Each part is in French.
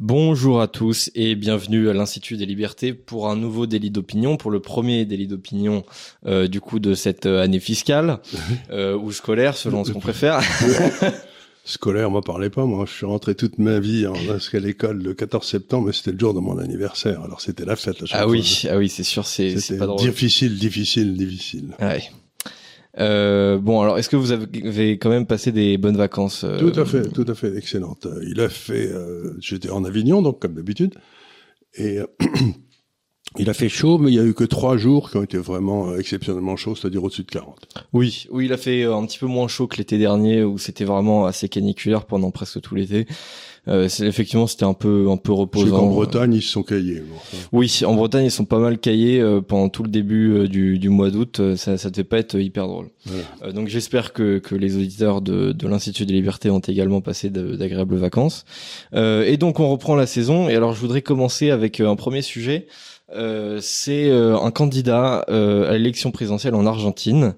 Bonjour à tous et bienvenue à l'Institut des Libertés pour un nouveau délit d'opinion, pour le premier délit d'opinion euh, du coup de cette euh, année fiscale euh, ou scolaire selon ce qu'on préfère. Scolaire, moi parlez pas, moi je suis rentré toute ma vie en à l'école le 14 septembre, mais c'était le jour de mon anniversaire, alors c'était la fête. ah oui, ah oui, c'est sûr, c'est c'est pas drôle. Difficile, difficile, difficile. Ouais. Euh, bon, alors, est-ce que vous avez quand même passé des bonnes vacances euh, Tout à fait, tout à fait, excellente. Il a fait, euh, j'étais en Avignon, donc comme d'habitude, et il a fait chaud, mais il y a eu que trois jours qui ont été vraiment exceptionnellement chauds, c'est-à-dire au-dessus de 40. Oui, oui, il a fait un petit peu moins chaud que l'été dernier, où c'était vraiment assez caniculaire pendant presque tout l'été. Euh, effectivement c'était un peu un peu reposant. En Bretagne ils se sont caillés. Oui, en Bretagne ils sont pas mal caillés euh, pendant tout le début euh, du, du mois d'août. Euh, ça ça devait pas être hyper drôle. donc j'espère que que les auditeurs de de l'Institut des Libertés ont également passé d'agréables vacances. et donc on reprend la saison. Et alors je voudrais commencer avec un premier sujet. Euh, c'est un candidat euh, à l'élection présidentielle en Argentine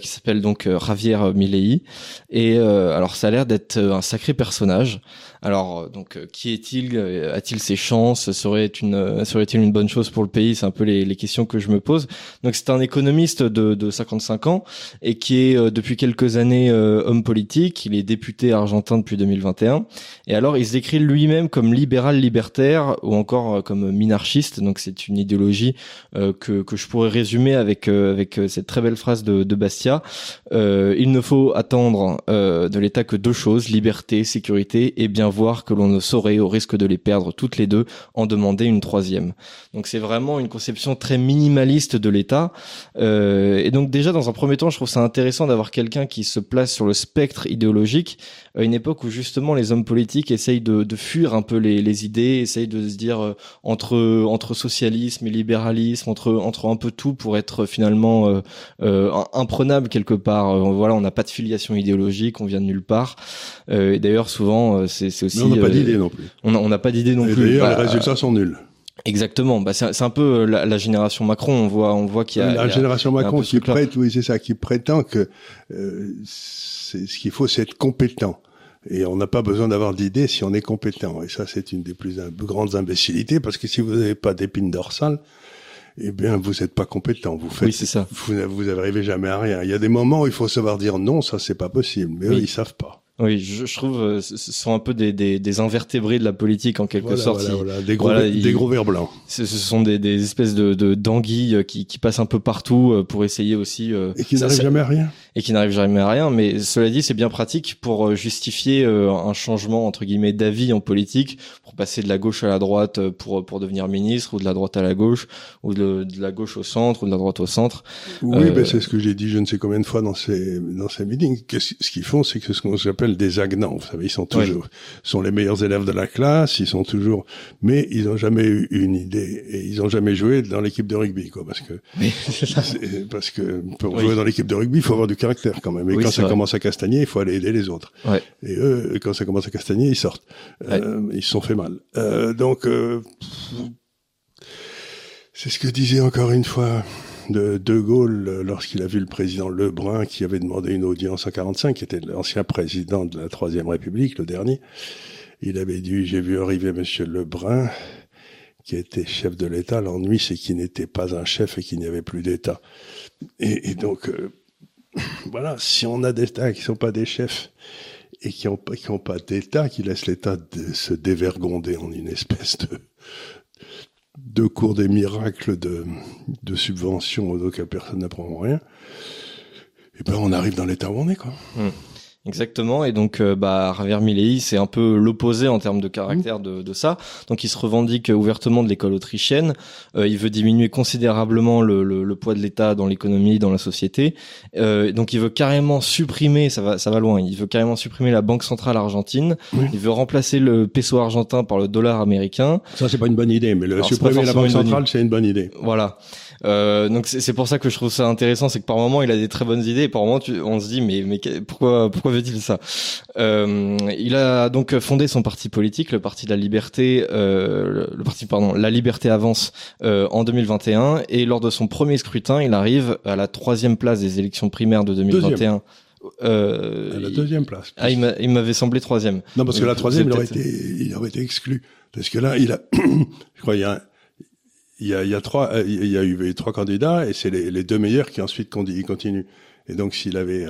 qui s'appelle donc Javier Milei et alors ça a l'air d'être un sacré personnage. Alors, euh, donc, euh, qui est-il? Euh, A-t-il ses chances? Serait une serait-il une bonne chose pour le pays? C'est un peu les, les, questions que je me pose. Donc, c'est un économiste de, de 55 ans et qui est depuis quelques années homme politique. Il est député argentin depuis 2021. Et alors, il se décrit lui-même comme libéral libertaire ou encore comme minarchiste. Donc, c'est une idéologie que que je pourrais résumer avec avec cette très belle phrase de, de Bastia. il ne faut attendre de l'État que deux choses liberté, sécurité et bien voir que l'on ne saurait, au risque de les perdre toutes les deux, en demander une troisième. Donc c'est vraiment une conception très minimaliste de l'État. Euh, et donc déjà dans un premier temps, je trouve ça intéressant d'avoir quelqu'un qui se place sur le spectre idéologique à une époque où justement les hommes politiques essayent de, de fuir un peu les, les, idées, essayent de se dire euh, entre entre socialisme et libéralisme, entre entre un peu tout pour être finalement euh, euh imprenable quelque part. Euh, voilà, on n'a pas de filiation idéologique, on vient de nulle part. et d'ailleurs souvent c'est aussi. Mais on n'a pas d'idée non plus. On n'a pas d'idée non et plus. D'ailleurs, les bah, résultats sont nuls. Exactement. Bah c'est un peu la, la, génération Macron. On voit, on voit qu'il y a la il y a, génération Macron qui prête, oui, c'est ça, qui prétend que euh, ce qu'il faut, c'est être compétent. Et on n'a pas besoin d'avoir d'idées si on est compétent. Et ça, c'est une des plus grandes imbécilités, parce que si vous n'avez pas d'épine dorsale, eh bien, vous n'êtes pas compétent. Vous faites, oui, ça. Vous, vous n'arrivez jamais à rien. Il y a des moments où il faut savoir dire non, ça c'est pas possible. Mais eux, ils savent pas. Oui, je, je trouve euh, ce sont un peu des, des, des, invertébrés de la politique en quelque sorte. Voilà, voilà. Des, gros, des gros vers blancs. Ce, sont des, des espèces de, d'anguilles euh, qui, qui passent un peu partout euh, pour essayer aussi. et qui n'arrivent jamais à rien. Et qui n'arrivent jamais à rien. Mais cela dit, c'est bien pratique pour justifier un changement entre guillemets d'avis en politique, pour passer de la gauche à la droite pour pour devenir ministre, ou de la droite à la gauche, ou de, de la gauche au centre, ou de la droite au centre. Oui, euh... ben c'est ce que j'ai dit je ne sais combien de fois dans ces dans ces meetings. Que, ce qu'ils font, c'est que ce qu'on appelle des agnants. Vous savez, ils sont toujours, sont les meilleurs élèves de la classe, ils sont toujours, mais ils n'ont jamais eu une idée et ils n'ont jamais joué dans l'équipe de rugby, quoi, parce que, oui, parce que pour oui. jouer dans l'équipe de rugby, il faut avoir du caractère quand même. Et quand ça vrai. commence à castagner, il faut aller aider les autres. Et eux, quand ça commence à castagner, ils sortent. Euh, ils se sont fait mal. Euh, donc, euh, c'est ce que disait encore une fois de De Gaulle lorsqu'il a vu le président Lebrun qui avait demandé une audience en 45, qui était l'ancien président de la Troisième République, le dernier. Il avait dit, j'ai vu arriver Monsieur Lebrun, qui était chef de l'État. L'ennui, c'est qu'il n'était pas un chef et qu'il n'y avait plus d'État. Et, et, donc, euh, voilà, si on a des États qui sont pas des chefs et qui n'ont pas d'État, qui laissent l'État se dévergonder en une espèce de, cours des miracles de, de subventions auxquelles personne n'apprend rien, et ben on arrive dans l'état où on est quoi. Mmh. Exactement, et donc euh, bah, Javier Milei, c'est un peu l'opposé en termes de caractère de, de, ça. Donc il se revendique ouvertement de l'école autrichienne. Euh, il veut diminuer considérablement le, le, le poids de l'État dans l'économie, dans la société. Euh, donc il veut carrément supprimer, ça va, ça va loin. Il veut carrément supprimer la banque centrale argentine. Oui. Il veut remplacer le peso argentin par le dollar américain. Ça c'est pas une bonne idée, mais le Alors, supprimer la banque centrale c'est une bonne idée. Voilà. Euh, donc c'est pour ça que je trouve ça intéressant, c'est que par moment il a des très bonnes idées, et par moment tu, on se dit mais mais pourquoi pourquoi veut-il ça? Euh, Il a donc fondé son parti politique, le Parti de la Liberté, euh, le parti pardon, la Liberté avance euh, en 2021, et lors de son premier scrutin, il arrive à la troisième place des élections primaires de 2021. Deuxième. Euh, à la deuxième place. Ah, il m'avait semblé troisième. Non, parce que la troisième, il aurait été, il aurait été exclu. Parce que là, il a, je crois, il y a, il y a, il y a trois, il y a eu trois candidats et c'est les, les, deux meilleurs qui ensuite continuent. Et donc, s'il avait,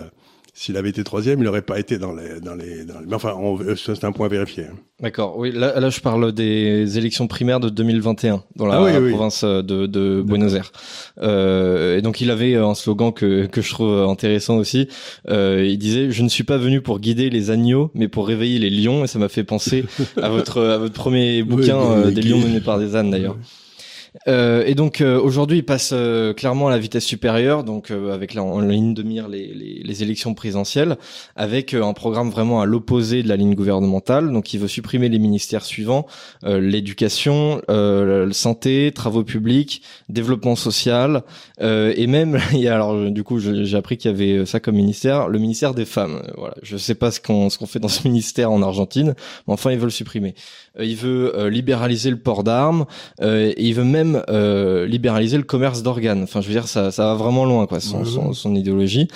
s'il avait été troisième, il n'aurait pas été dans les, dans les, dans les... Mais enfin, c'est un point vérifié. Hein. D'accord. Oui, là, là, je parle des élections primaires de 2021 dans la ah province de, de Buenos Aires. Euh, et donc, il avait un slogan que que je trouve intéressant aussi. Euh, il disait "Je ne suis pas venu pour guider les agneaux, mais pour réveiller les lions." Et ça m'a fait penser à votre à votre premier bouquin euh, des lions menés par des ânes d'ailleurs. Euh, et donc euh, aujourd'hui, il passe euh, clairement à la vitesse supérieure, donc avec la, en ligne de mire les, les, les élections présidentielles, avec un programme vraiment à l'opposé de la ligne gouvernementale. Donc il veut supprimer les ministères suivants l'éducation, la santé, travaux publics, développement social, et même il y a alors du coup j'ai appris qu'il y avait ça comme ministère, le ministère des femmes. Voilà, je sais pas ce qu'on ce qu'on fait dans ce ministère en Argentine, mais enfin ils veulent le supprimer. il veut libéraliser le port d'armes, et il veut même euh, libéraliser le commerce d'organes. Enfin, je veux dire, ça, ça va vraiment loin, quoi, son, son, son idéologie.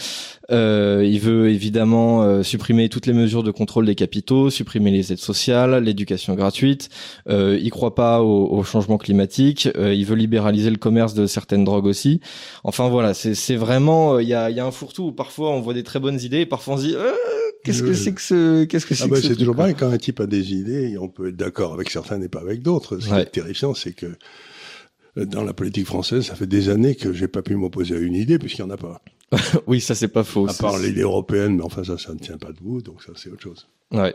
Euh, il veut évidemment euh, supprimer toutes les mesures de contrôle des capitaux, supprimer les aides sociales, l'éducation gratuite. Euh, il croit pas au, au changement climatique. Euh, il veut libéraliser le commerce de certaines drogues aussi. Enfin voilà, c'est vraiment il y a, y a un fourre-tout où parfois on voit des très bonnes idées et parfois on se dit qu'est-ce que c'est que ce qu'est-ce que c'est ah bah, c'est toujours pareil quand un type a des idées, on peut être d'accord avec certains et pas avec d'autres. Ce qui est terrifiant, c'est que euh, dans la politique française, ça fait des années que j'ai pas pu m'opposer à une idée puisqu'il n'y en a pas. oui, ça c'est pas faux. À part l'idée européenne, mais enfin ça, ça ne tient pas debout, donc ça c'est autre chose. Ouais.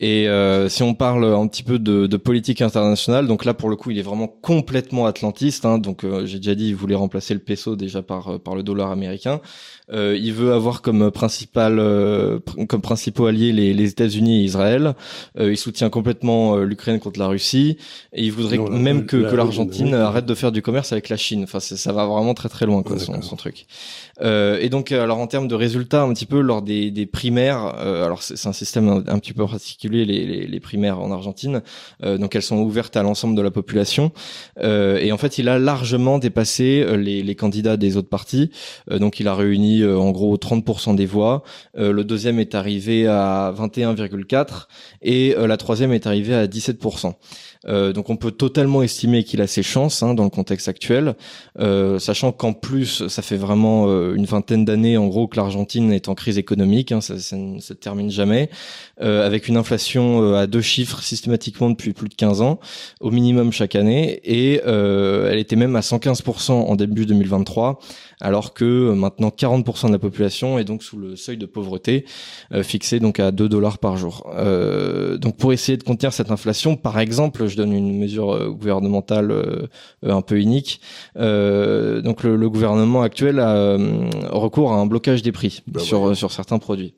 Et euh, si on parle un petit peu de, de, politique internationale, donc là pour le coup il est vraiment complètement atlantiste. Hein, donc euh, j'ai déjà dit il voulait remplacer le peso déjà par euh, par le dollar américain. Euh, il veut avoir comme principal comme principaux alliés les, les États-Unis et Israël. il soutient complètement l'Ukraine contre la Russie et il voudrait même que, que l'Argentine arrête de faire du commerce avec la Chine. Enfin ça va vraiment très très loin quoi son, son, truc. et donc alors en termes de résultats un petit peu lors des, des primaires, alors c'est un système un, petit peu particulier les, les, primaires en Argentine. Euh, donc elles sont ouvertes à l'ensemble de la population. Euh, et en fait, il a largement dépassé euh, les, les candidats des autres partis. donc il a réuni en gros 30% des voix. le deuxième est arrivé à 21,4 et la troisième est arrivée à 17%. Euh, donc on peut totalement estimer qu'il a ses chances hein, dans le contexte actuel, euh, sachant qu'en plus ça fait vraiment euh, une vingtaine d'années en gros que l'Argentine est en crise économique, hein, ça, ça, ne se termine jamais, avec une inflation à deux chiffres systématiquement depuis plus de 15 ans, au minimum chaque année, et elle était même à 115% en début 2023 alors que euh, maintenant 40% de la population est donc sous le seuil de pauvreté euh, fixé donc à 2 dollars par jour. Euh, donc pour essayer de contenir cette inflation, par exemple, je donne une mesure gouvernementale un peu unique. donc le, gouvernement actuel a recours à un blocage des prix bah sur sur certains produits.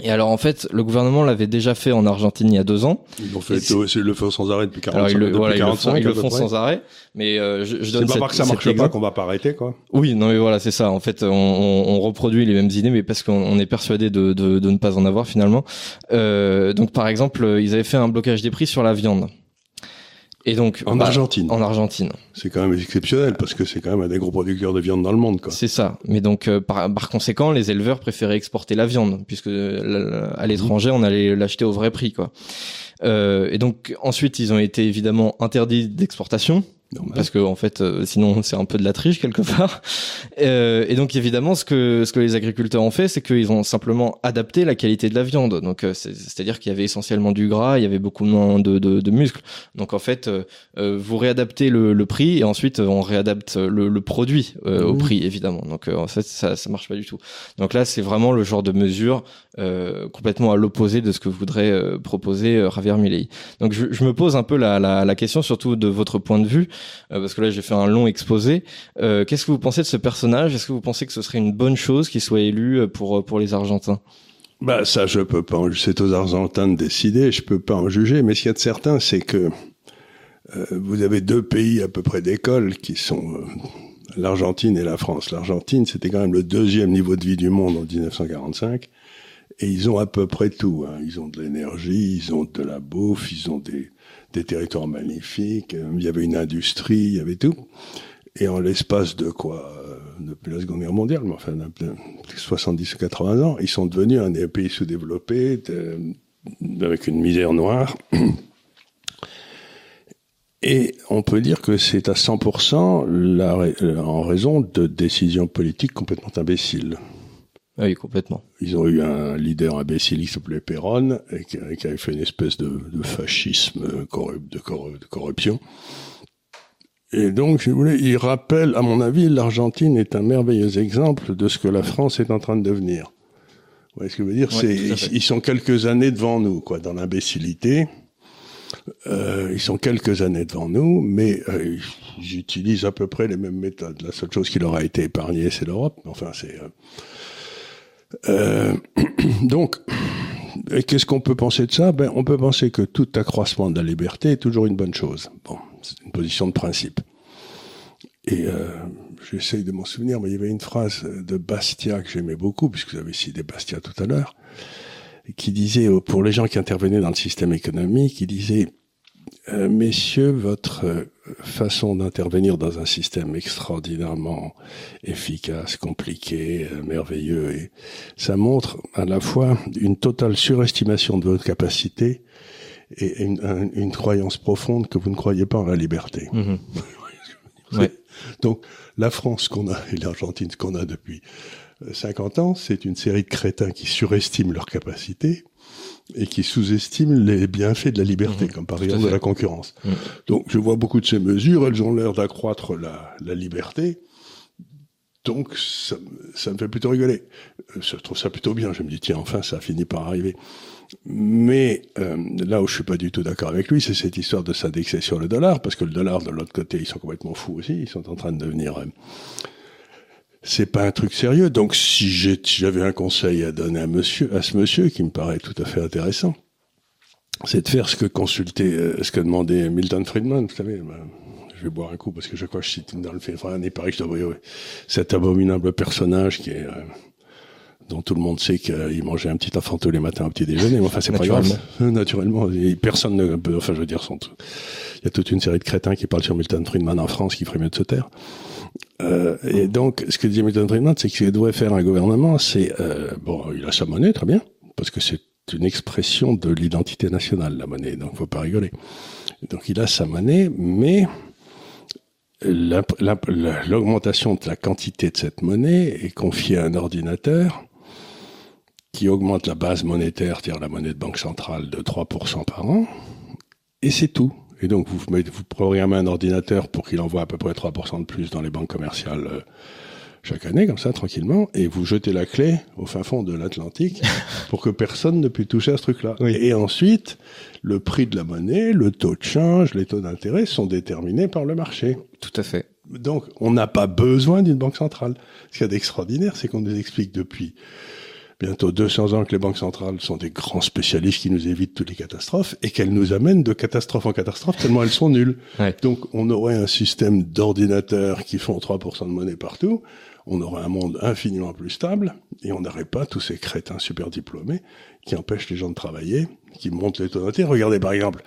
Et alors en fait, le gouvernement l'avait déjà fait en Argentine il y a deux ans. Ils l'ont fait, ils le font sans arrêt depuis 40 alors, ils le, voilà, ils le font, ils le font sans arrêt. Mais euh, je, je donne C'est pas parce que ça marche pas qu'on va pas arrêter, quoi. Oui, non mais voilà, c'est ça. En fait, on, on, reproduit les mêmes idées, mais parce qu'on est persuadé de, de, de, ne pas en avoir finalement. Euh, donc par exemple, ils avaient fait un blocage des prix sur la viande. Et donc en bah, Argentine. En Argentine. C'est quand même exceptionnel parce que c'est quand même un des gros producteurs de viande dans le monde. C'est ça. Mais donc euh, par, par, conséquent, les éleveurs préféraient exporter la viande puisque à l'étranger on allait l'acheter au vrai prix quoi. Euh, et donc ensuite ils ont été évidemment interdits d'exportation parce que en fait, euh, sinon c'est un peu de la triche quelque part. Euh, et donc évidemment, ce que ce que les agriculteurs ont fait, c'est qu'ils ont simplement adapté la qualité de la viande. Donc euh, c'est-à-dire qu'il y avait essentiellement du gras, il y avait beaucoup moins de, de, de muscles. Donc en fait, euh, vous réadaptez le, le, prix et ensuite on réadapte le, le produit au mmh. prix évidemment. Donc en fait, ça ça marche pas du tout. Donc là, c'est vraiment le genre de mesure complètement à l'opposé de ce que voudrait proposer Javier Milei. Donc je, je, me pose un peu la, la, la question surtout de votre point de vue. Euh, parce que là j'ai fait un long exposé. Euh, qu'est-ce que vous pensez de ce personnage? Est-ce que vous pensez que ce serait une bonne chose qu'il soit élu euh, pour pour les Argentins? Bah ça je peux pas. C'est aux Argentins de décider. Je peux pas en juger. Mais ce qu'il y a de certain, c'est que vous avez deux pays à peu près d'école qui sont l'Argentine et la France. L'Argentine, c'était quand même le deuxième niveau de vie du monde en 1945. Et ils ont à peu près tout. Hein. Ils ont de l'énergie, ils ont de la bouffe, ils ont des, des territoires magnifiques, il y avait une industrie, il y avait tout. Et en l'espace de quoi depuis la Seconde Guerre mondiale, mais enfin, 70 ou 80 ans, ils sont devenus un pays sous-développé, avec une misère noire. Et on peut dire que c'est à 100% la, en raison de décisions politiques complètement imbéciles. Ah oui, complètement. Ils ont eu un leader imbécile qui s'appelait Perron, et qui, avait fait une espèce de, fascisme corrupt, de, de, corruption. Et donc, je voulais, il rappelle, à mon avis, l'Argentine est un merveilleux exemple de ce que la France est en train de devenir. Vous voyez ce que je veux dire? C'est, ils, sont quelques années devant nous, quoi, dans l'imbécilité. Euh, ils sont quelques années devant nous, mais euh, ils utilisent à peu près les mêmes méthodes. La seule chose qui leur a été épargnée, c'est l'Europe. Enfin, c'est euh, euh, donc, qu'est-ce qu'on peut penser de ça? Ben, On peut penser que tout accroissement de la liberté est toujours une bonne chose. Bon, c'est une position de principe. Et euh, j'essaye de m'en souvenir, mais il y avait une phrase de Bastia que j'aimais beaucoup, puisque vous avez cité Bastia tout à l'heure, qui disait, pour les gens qui intervenaient dans le système économique, il disait euh, messieurs, votre euh, façon d'intervenir dans un système extraordinairement efficace, compliqué, euh, merveilleux, et ça montre à la fois une totale surestimation de votre capacité et une, croyance profonde que vous ne croyez pas en la liberté. Mhm. Donc la France qu'on a et l'Argentine qu'on a depuis 50 ans, c'est une série de crétins qui surestiment leur capacité et qui sous-estiment les bienfaits de la liberté, mmh. comme par exemple de la concurrence. Mmh. Donc je vois beaucoup de ces mesures, elles ont l'air d'accroître la, la, liberté. Donc ça, ça, me fait plutôt rigoler. Euh, je trouve ça plutôt bien. Je me dis tiens enfin ça a fini par arriver. Mais euh, là où je suis pas du tout d'accord avec lui, c'est cette histoire de s'indexer sur le dollar, parce que le dollar de l'autre côté ils sont complètement fous aussi. Ils sont en train de devenir euh, c'est pas un truc sérieux. Donc si j'avais un conseil à donner à monsieur, à ce monsieur, qui me paraît tout à fait intéressant, c'est de faire ce que consulter, euh, ce que demandait Milton Friedman. Vous savez, ben, je vais boire un coup parce que je crois que je cite dans le fait, enfin, pareil, je dois cet abominable personnage qui est euh, dont tout le monde sait qu'il mangeait un petit enfant tous les matins au petit déjeuner. Mais enfin, c'est pas grave. Naturellement, personne ne peut. Enfin, je veux dire, il y a toute une série de crétins qui parlent sur Milton Friedman en France qui ferait mieux de se taire. Euh, et donc, ce que dit Milton Friedman, c'est qu'il devrait faire un gouvernement, c'est euh, bon, il a sa monnaie, très bien, parce que c'est une expression de l'identité nationale, la monnaie, donc faut pas rigoler. Donc, il a sa monnaie, mais l'augmentation de la quantité de cette monnaie est confiée à un ordinateur qui augmente la base monétaire, c'est-à-dire la monnaie de banque centrale, de 3% par an, et c'est tout. Et donc, vous, vous programmez un ordinateur pour qu'il envoie à peu près 3% de plus dans les banques commerciales euh, chaque année, comme ça, tranquillement, et vous jetez la clé au fin fond de l'Atlantique pour que personne ne puisse toucher à ce truc-là. Et ensuite, le prix de la monnaie, le taux de change, les taux d'intérêt sont déterminés par le marché. Tout à fait. Donc, on n'a pas besoin d'une banque centrale. Ce qu'il y a d'extraordinaire, c'est qu'on nous explique depuis bientôt 200 ans que les banques centrales sont des grands spécialistes qui nous évitent toutes les catastrophes et qu'elles nous amènent de catastrophe en catastrophe tellement elles sont nulles. Donc on aurait un système d'ordinateurs qui font 3% de monnaie partout, on aurait un monde infiniment plus stable et on n'aurait pas tous ces crétins super diplômés qui empêchent les gens de travailler, qui montent les taux d'intérêt. Regardez par exemple,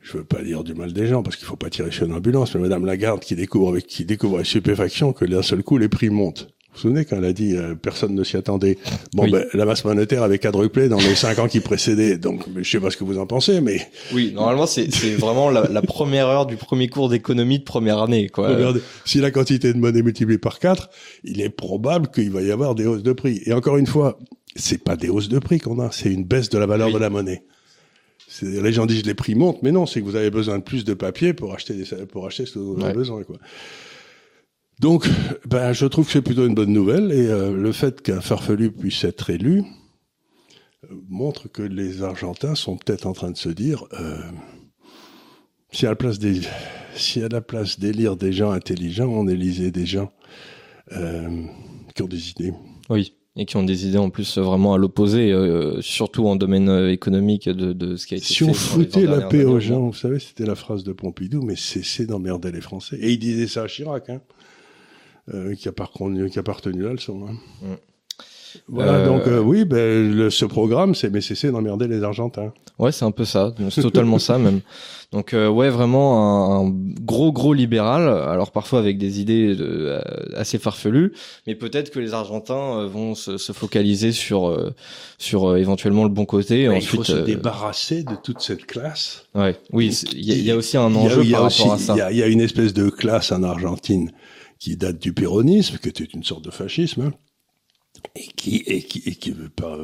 je veux pas dire du mal des gens parce qu'il faut pas tirer sur une ambulance, mais Madame Lagarde qui découvre avec qui découvre avec stupéfaction que d'un seul coup les prix montent. Vous vous souvenez quand elle a dit euh, personne ne s'y attendait. Bon, ben, la masse monétaire avait quadruplé dans les cinq ans qui précédaient. Donc, je sais pas ce que vous en pensez, mais oui, normalement, c'est vraiment la, la, première heure du premier cours d'économie de première année, quoi. Regardez, si la quantité de monnaie multipliée par quatre, il est probable qu'il va y avoir des hausses de prix. Et encore une fois, c'est pas des hausses de prix qu'on a, c'est une baisse de la valeur de la monnaie. Les gens disent les prix montent, mais non, c'est que vous avez besoin de plus de papier pour acheter des, pour acheter ce que vous avez besoin, quoi. Donc, ben, je trouve que c'est plutôt une bonne nouvelle et euh, le fait qu'un farfelu puisse être élu euh, montre que les Argentins sont peut-être en train de se dire euh, si à la place des si à la place d'élire des gens intelligents, on élisait des gens qui ont des idées. Oui. Et qui ont des idées en plus vraiment à l'opposé, surtout en domaine économique de, de, ce qui a été si fait. Si on foutait la paix aux gens, vous savez, c'était la phrase de Pompidou, mais cessez d'emmerder les Français. Et il disait ça à Chirac. Hein. Euh, qui, a qui a partenu la leçon. Hein. Mm. Voilà, donc oui, ben, ce programme, c'est mais c'est d'emmerder les Argentins. Ouais, c'est un peu ça, c'est totalement ça même. Donc euh, ouais, vraiment un, gros gros libéral. Alors parfois avec des idées euh, assez farfelues, mais peut-être que les Argentins euh, vont se, se focaliser sur sur éventuellement le bon côté. Ensuite, il faut se débarrasser de toute cette classe. Ouais, oui, il y, a aussi un enjeu par rapport à ça. Il y a, une espèce de classe en Argentine qui date du péronisme, qui était une sorte de fascisme, hein, et qui et qui et qui veut pas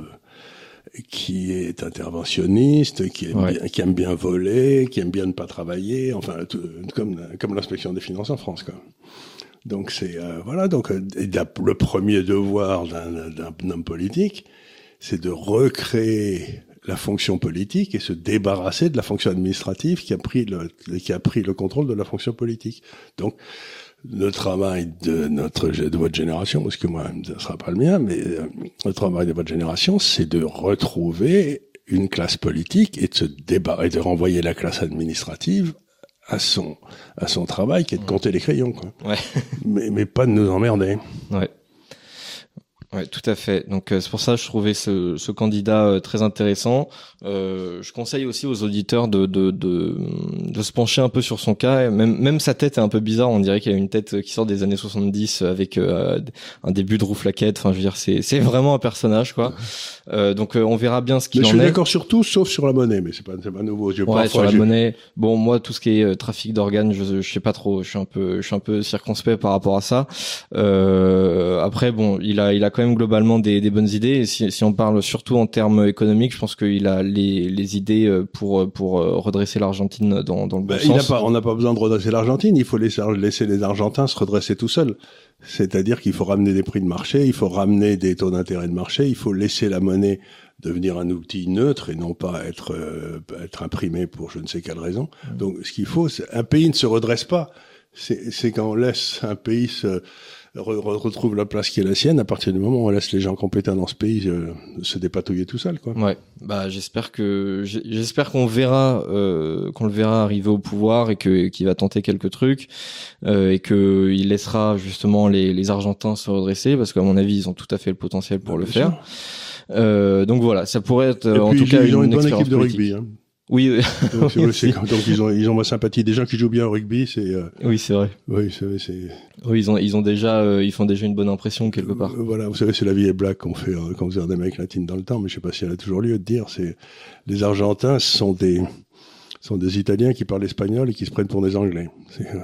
qui est interventionniste, qui aime, bien, qui aime bien voler, qui aime bien ne pas travailler, enfin comme comme l'inspection des finances en France. Quoi. Donc c'est euh, voilà donc euh, le premier devoir d'un homme politique, c'est de recréer la fonction politique et se débarrasser de la fonction administrative qui a pris le qui a pris le contrôle de la fonction politique. Donc le travail de notre de votre génération, parce que moi, ce sera pas le mien, mais euh, le travail de votre génération, c'est de retrouver une classe politique et de se débarrasser, de renvoyer la classe administrative à son à son travail, qui est de compter les crayons, quoi. Ouais. mais mais pas de nous emmerder. Ouais. Ouais, tout à fait. Donc euh, c'est pour ça que je trouvais ce, ce candidat euh, très intéressant. Euh, je conseille aussi aux auditeurs de, de, de, de, se pencher un peu sur son cas. Même, même sa tête est un peu bizarre. On dirait qu'il a une tête qui sort des années 70 avec euh, un début de rouflaquette. Enfin, je veux dire, c'est, c'est vraiment un personnage, quoi. Euh, donc on verra bien ce qu'il en est. Je suis d'accord sur tout, sauf sur la monnaie, mais c'est pas, c'est pas nouveau. Je ouais, sur la monnaie. Bon, moi, tout ce qui est trafic d'organes, je, je sais pas trop. Je suis un peu, je suis un peu circonspect par rapport à ça. après, bon, il a, il a quand même globalement des, des bonnes idées. Et si, si, on parle surtout en termes économiques, je pense qu'il a les, les idées euh, pour euh, pour euh, redresser l'Argentine dans, dans le bon ben, sens. Il pas, on n'a pas besoin de redresser l'Argentine. Il faut laisser, laisser les Argentins se redresser tout seuls. C'est-à-dire qu'il faut ramener des prix de marché, il faut ramener des taux d'intérêt de marché, il faut laisser la monnaie devenir un outil neutre et non pas être être imprimé pour je ne sais quelle raison. Mmh. Donc ce qu'il faut, c'est un pays ne se redresse pas. C'est quand on laisse un pays se retrouve la place qui est la sienne à partir du moment où on laisse les gens compétents dans ce pays euh, se dépatouiller tout seul quoi. Ouais. Bah j'espère que j'espère qu'on verra euh, qu'on le verra arriver au pouvoir et que qu'il va tenter quelques trucs euh, et que il laissera justement les, les Argentins se redresser parce qu'à mon avis ils ont tout à fait le potentiel pour bah, le faire. Euh, donc voilà, ça pourrait être en tout cas une, une, bonne équipe de rugby. Hein. Oui. donc, donc, ils ont ils ont ma sympathie. Des gens qui jouent bien au rugby, c'est. Euh, oui, c'est vrai. Oui, c'est. c'est... Oui, ils ont ils ont déjà euh, ils font déjà une bonne impression quelque part. Euh, voilà, vous savez, c'est la vie est black qu'on fait quand vous êtes d'Amérique latine dans le temps, mais je sais pas si elle a toujours lieu de dire. C'est les Argentins sont des sont des Italiens qui parlent espagnol et qui se prennent pour des Anglais.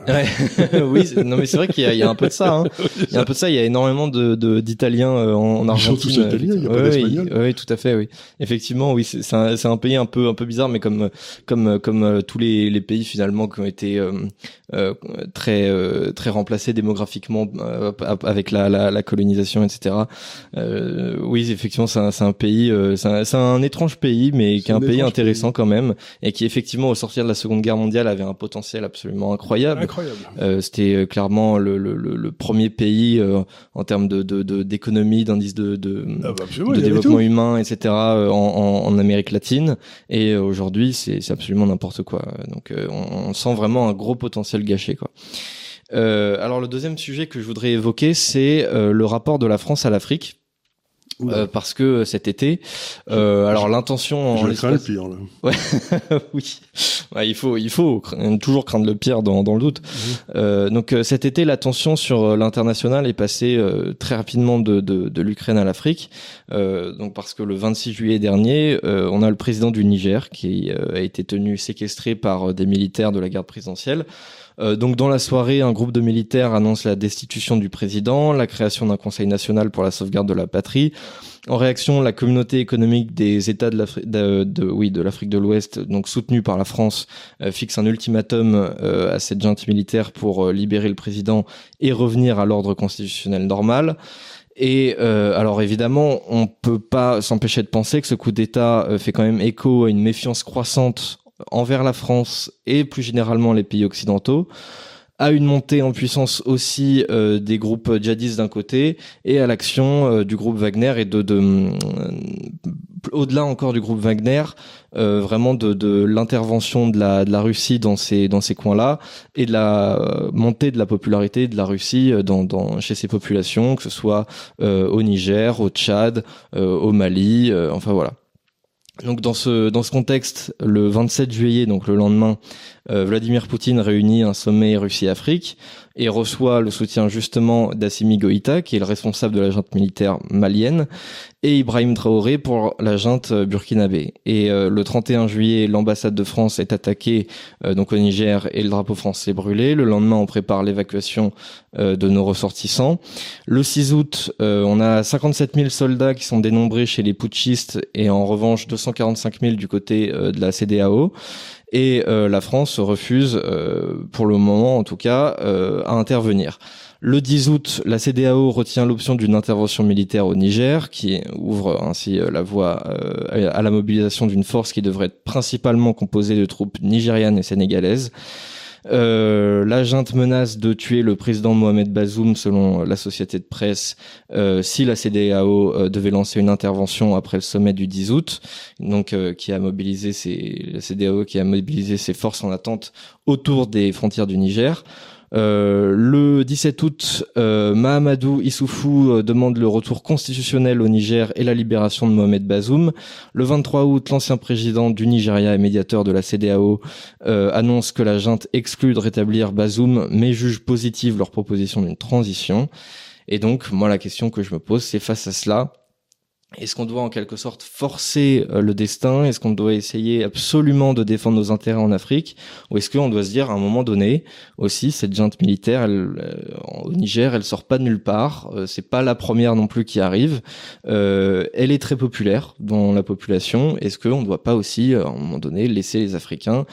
Ouais. oui, non mais c'est vrai qu'il y, y, a un peu de ça. Hein. Il y a un peu de ça. Il y a énormément de d'Italiens euh, en, en Argentine. Ils sont tous italiens. Il y a pas d'espagnol. Oui, tout à fait. Oui, effectivement, oui, c'est un, un pays un peu un peu bizarre, mais comme comme comme euh, tous les, les pays finalement qui ont été euh, euh très euh, très remplacés démographiquement avec la, la, la, colonisation, etc. oui, effectivement, c'est un, un pays, c'est un, un, étrange pays, mais qui est un pays intéressant quand même et qui effectivement au sortir de la Seconde Guerre mondiale avait un potentiel absolument incroyable incroyable. Euh, C'était euh, clairement le, le, le, premier pays euh, en termes de d'économie, de, d'indice de, de, ah bah de développement humain, etc. Euh, en, en, Amérique latine. Et aujourd'hui, c'est absolument n'importe quoi. Donc, on, on, sent vraiment un gros potentiel gâché, quoi. alors, le deuxième sujet que je voudrais évoquer, c'est le rapport de la France à l'Afrique. Euh, parce que euh, cet été, euh, alors l'intention en crains le pire là. Ouais, oui, ouais, il faut il faut toujours craindre le pire dans, dans le doute. Euh, donc euh, cet été, l'attention sur l'international est passée très rapidement de de, de l'Ukraine à l'Afrique. donc parce que le 26 juillet dernier, on a le président du Niger qui a été tenu séquestré par des militaires de la garde présidentielle. Euh, donc dans la soirée, un groupe de militaires annonce la destitution du président, la création d'un conseil national pour la sauvegarde de la patrie. En réaction, la communauté économique des États de l'Afrique de, l'Ouest, donc soutenue par la France, euh, fixe un ultimatum euh, à cette junte militaire pour libérer le président et revenir à l'ordre constitutionnel normal. Et alors évidemment, on peut pas s'empêcher de penser que ce coup d'État fait quand même écho à une méfiance croissante envers la France et plus généralement les pays occidentaux à une montée en puissance aussi euh, des groupes djihadistes d'un côté et à l'action euh, du groupe Wagner et de, euh, au-delà encore du groupe Wagner, vraiment de, l'intervention de la, Russie dans ces coins-là et de la montée de la popularité de la Russie chez ces populations, que ce soit au Niger, au Tchad, au Mali, enfin voilà. Donc dans ce dans ce contexte, le 27 juillet, donc le lendemain, Vladimir Poutine réunit un sommet Russie-Afrique et reçoit le soutien justement d'Assimi Goïta, qui est le responsable de la junte militaire malienne, et Ibrahim Traoré pour la junte burkinabé. Et euh, le 31 juillet, l'ambassade de France est attaquée euh, donc au Niger et le drapeau français brûlé. Le lendemain, on prépare l'évacuation euh, de nos ressortissants. Le 6 août, on a 57 000 soldats qui sont dénombrés chez les putschistes et en revanche 245 000 du côté de la CDAO et euh, la France refuse, euh, pour le moment en tout cas, euh, à intervenir. Le 10 août, la CDAO retient l'option d'une intervention militaire au Niger, qui ouvre ainsi la voie à la mobilisation d'une force qui devrait être principalement composée de troupes nigérianes et sénégalaises. Euh, la junte menace de tuer le président Mohamed Bazoum, selon la société de presse, euh, si la CDAO euh, devait lancer une intervention après le sommet du 10 août, donc euh, qui a mobilisé la CDAO qui a mobilisé ses forces en attente autour des frontières du Niger. Euh, le 17 août, euh, Mahamadou Issoufou euh, demande le retour constitutionnel au Niger et la libération de Mohamed Bazoum. Le 23 août, l'ancien président du Nigeria et médiateur de la CDAO annonce que la junte exclut de rétablir Bazoum, mais juge positive leur proposition d'une transition. Et donc, moi, la question que je me pose, c'est face à cela, est-ce qu'on doit en quelque sorte forcer euh, le destin? Est-ce qu'on doit essayer absolument de défendre nos intérêts en Afrique? Ou est-ce qu'on doit se dire à un moment donné aussi cette junte militaire euh, au Niger, elle sort pas de nulle part. Euh, c'est pas la première non plus qui arrive. Euh, elle est très populaire dans la population. Est-ce qu'on ne doit pas aussi à un moment donné laisser les Africains,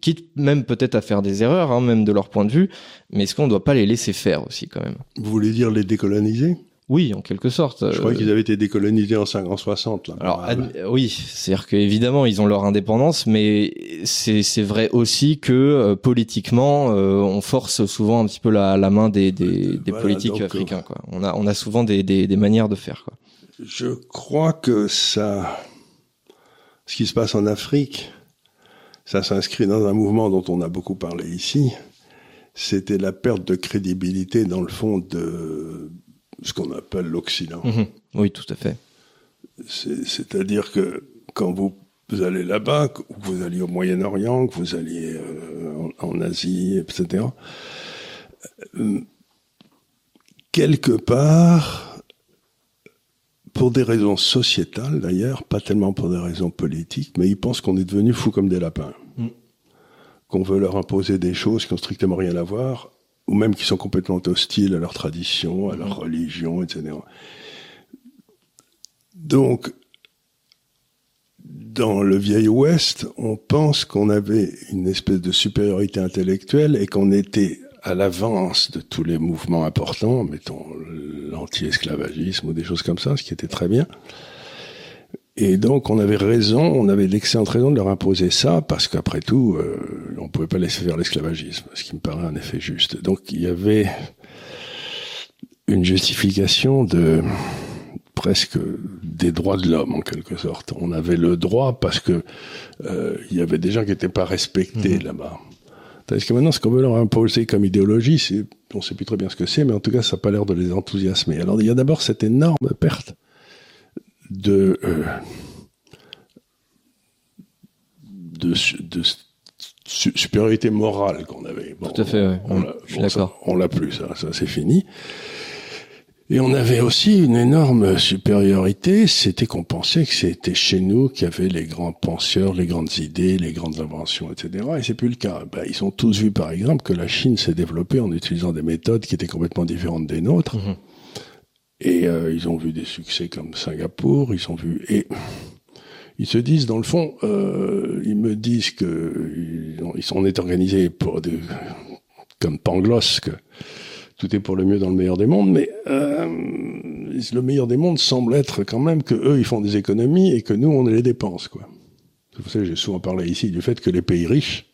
quitte même peut-être à faire des erreurs, hein, même de leur point de vue, mais est-ce qu'on ne doit pas les laisser faire aussi quand même? Vous voulez dire les décoloniser? Oui, en quelque sorte. Je crois qu'ils avaient été décolonisés en 60. Là. Alors oui, c'est-à-dire qu'évidemment ils ont leur indépendance, mais c'est vrai aussi que euh, politiquement euh, on force souvent un petit peu la, la main des, des, des politiques africains. Quoi. On a on a souvent des, des, des manières de faire. Quoi. Je crois que ça, ce qui se passe en Afrique, ça s'inscrit dans un mouvement dont on a beaucoup parlé ici. C'était la perte de crédibilité dans le fond de ce qu'on appelle l'Occident. Mhm. Oui, tout à fait. C'est-à-dire que quand vous, allez là-bas, que vous alliez au Moyen-Orient, que vous alliez euh, en, Asie, etc., euh, quelque part, pour des raisons sociétales d'ailleurs, pas tellement pour des raisons politiques, mais ils pensent qu'on est devenu fou comme des lapins. Mm. Qu'on veut leur imposer des choses qui n'ont strictement rien à voir ou même qui sont complètement hostiles à leur tradition, à leur mhm. religion, etc. Donc, dans le vieil Ouest, on pense qu'on avait une espèce de supériorité intellectuelle et qu'on était à l'avance de tous les mouvements importants, mettons l'anti-esclavagisme ou des choses comme ça, ce qui était très bien. Et donc, on avait raison, on avait l'excellente raison de leur imposer ça, parce qu'après tout, euh, on pouvait pas laisser faire l'esclavagisme, ce qui me paraît un effet juste. Donc, il y avait une justification de presque des droits de l'homme en quelque sorte. On avait le droit parce que euh, il y avait des gens qui n'étaient pas respectés mmh. là-bas. Tandis que maintenant, ce qu'on veut leur imposer comme idéologie, c'est, on sait plus très bien ce que c'est, mais en tout cas, ça n'a pas l'air de les enthousiasmer. Alors, il y a d'abord cette énorme perte de, euh, de, de, supériorité morale qu'on avait. Tout à fait, on, d'accord. On l'a plus, ça, ça c'est fini. Et on avait aussi une énorme supériorité, c'était qu'on pensait que c'était chez nous qu'il y avait les grands penseurs, les grandes idées, les grandes inventions, etc. Et c'est plus le cas. Ben, ils ont tous vu, par exemple, que la Chine s'est développée en utilisant des méthodes qui étaient complètement différentes des nôtres. Mm-hmm. Et euh, ils ont vu des succès comme Singapour, ils ont vu et ils se disent dans le fond, euh, ils me disent que ils, sont, on est organisés pour des, comme Pangloss, que tout est pour le mieux dans le meilleur des mondes, mais euh, le meilleur des mondes semble être quand même que eux ils font des économies et que nous on les dépense quoi. Vous savez, j'ai souvent parlé ici du fait que les pays riches